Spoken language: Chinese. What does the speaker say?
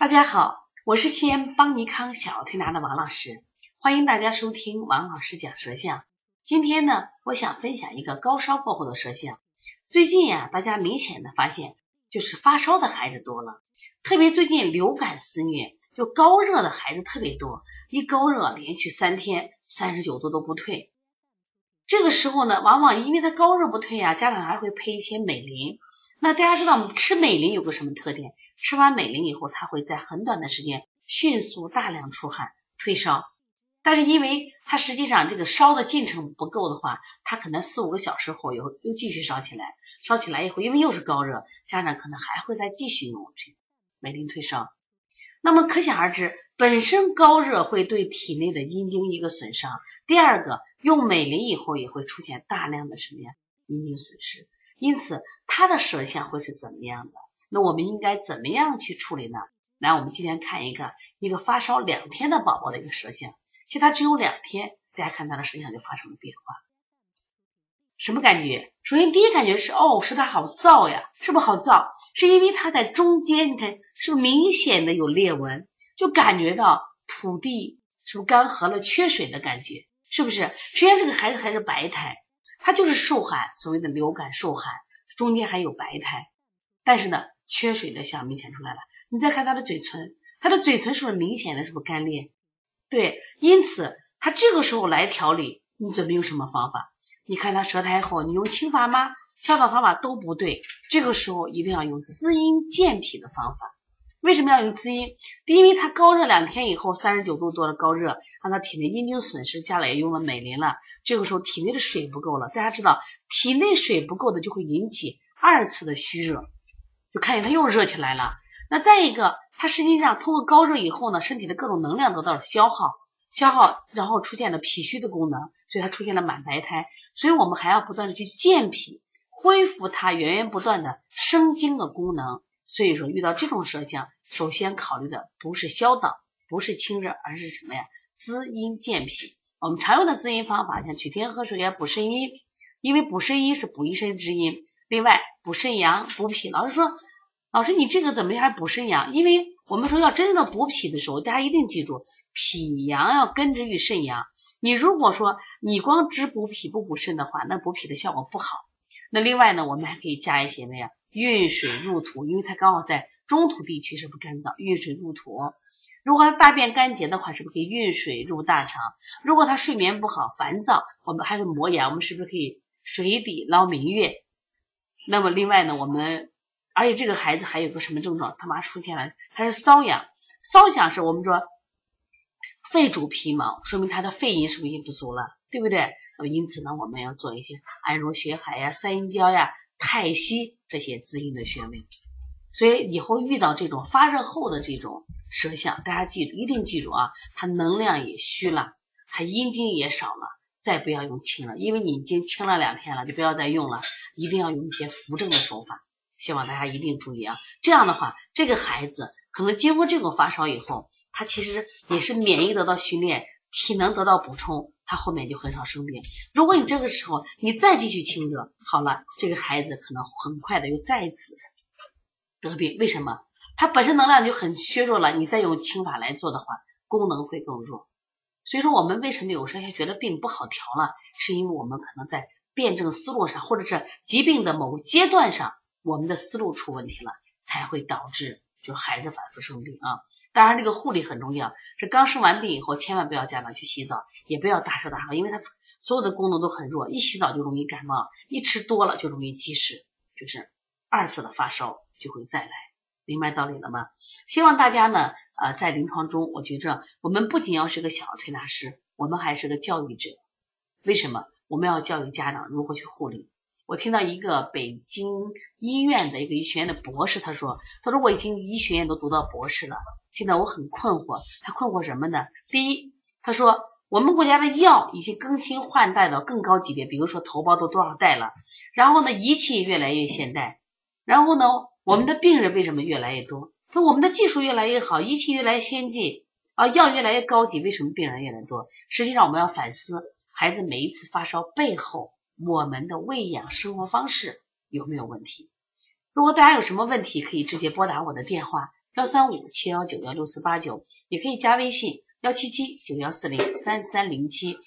大家好，我是西安邦尼康小儿推拿的王老师，欢迎大家收听王老师讲舌象。今天呢，我想分享一个高烧过后的舌象。最近呀，大家明显的发现，就是发烧的孩子多了，特别最近流感肆虐，就高热的孩子特别多，一高热连续三天三十九度都不退。这个时候呢，往往因为他高热不退呀，家长还会配一些美林。那大家知道，吃美林有个什么特点？吃完美林以后，它会在很短的时间迅速大量出汗退烧，但是因为它实际上这个烧的进程不够的话，它可能四五个小时后又又继续烧起来，烧起来以后，因为又是高热，家长可能还会再继续用这美林退烧。那么可想而知，本身高热会对体内的阴经一个损伤，第二个用美林以后也会出现大量的什么呀阴经损失，因此他的舌象会是怎么样的？那我们应该怎么样去处理呢？来，我们今天看一个一个发烧两天的宝宝的一个舌象，其实他只有两天，大家看他的舌象就发生了变化，什么感觉？首先第一感觉是，哦，舌苔好燥呀，是不是好燥？是因为它在中间，你看是不是明显的有裂纹？就感觉到土地是不是干涸了、缺水的感觉？是不是？实际上这个孩子还是白苔，他就是受寒，所谓的流感受寒，中间还有白苔，但是呢。缺水的象明显出来了，你再看他的嘴唇，他的嘴唇是不是明显的是不是干裂？对，因此他这个时候来调理，你准备用什么方法？你看他舌苔厚，你用清法吗？消导方法都不对，这个时候一定要用滋阴健脾的方法。为什么要用滋阴？因为他高热两天以后，三十九度多的高热，让他体内阴经损失，加了也用了美林了，这个时候体内的水不够了。大家知道，体内水不够的就会引起二次的虚热。就看见他又热起来了。那再一个，他实际上通过高热以后呢，身体的各种能量得到了消耗，消耗，然后出现了脾虚的功能，所以它出现了满白苔。所以我们还要不断的去健脾，恢复它源源不断的生津的功能。所以说，遇到这种舌象，首先考虑的不是消导，不是清热，而是什么呀？滋阴健脾。我们常用的滋阴方法，像取天河水呀，补肾阴，因为补肾阴是补一身之阴。另外补肾阳补脾，老师说，老师你这个怎么还补肾阳？因为我们说要真正的补脾的时候，大家一定记住，脾阳要根植于肾阳。你如果说你光只补脾不补肾的话，那补脾的效果不好。那另外呢，我们还可以加一些什么呀？运水入土，因为它刚好在中土地区是不是干燥？运水入土。如果他大便干结的话，是不是可以运水入大肠？如果他睡眠不好、烦躁，我们还会磨牙，我们是不是可以水底捞明月？那么另外呢，我们而且这个孩子还有个什么症状？他妈出现了，还是瘙痒。瘙痒是我们说肺主皮毛，说明他的肺阴是不是不足了，对不对？那么因此呢，我们要做一些安如血海呀、三阴交呀、太溪这些滋阴的穴位。所以以后遇到这种发热后的这种舌象，大家记住，一定记住啊，它能量也虚了，它阴经也少了。再不要用清了，因为你已经清了两天了，就不要再用了。一定要用一些扶正的手法，希望大家一定注意啊。这样的话，这个孩子可能经过这个发烧以后，他其实也是免疫得到训练，体能得到补充，他后面就很少生病。如果你这个时候你再继续清热，好了，这个孩子可能很快的又再一次得病。为什么？他本身能量就很削弱了，你再用清法来做的话，功能会更弱。所以说，我们为什么有时候还觉得病不好调了？是因为我们可能在辩证思路上，或者是疾病的某个阶段上，我们的思路出问题了，才会导致就孩子反复生病啊。当然，这个护理很重要。这刚生完病以后，千万不要家长去洗澡，也不要大吃大喝，因为他所有的功能都很弱，一洗澡就容易感冒，一吃多了就容易积食，就是二次的发烧就会再来。明白道理了吗？希望大家呢，呃，在临床中，我觉着我们不仅要是个小儿推拿师，我们还是个教育者。为什么？我们要教育家长如何去护理。我听到一个北京医院的一个医学院的博士，他说，他说我已经医学院都读到博士了，现在我很困惑。他困惑什么呢？第一，他说我们国家的药已经更新换代到更高级别，比如说头孢都多少代了，然后呢，仪器越来越现代，然后呢。我们的病人为什么越来越多？说我们的技术越来越好，仪器越来越先进啊，药越来越高级，为什么病人越来越多？实际上我们要反思孩子每一次发烧背后，我们的喂养生活方式有没有问题？如果大家有什么问题，可以直接拨打我的电话幺三五七幺九幺六四八九，也可以加微信幺七七九幺四零三三零七。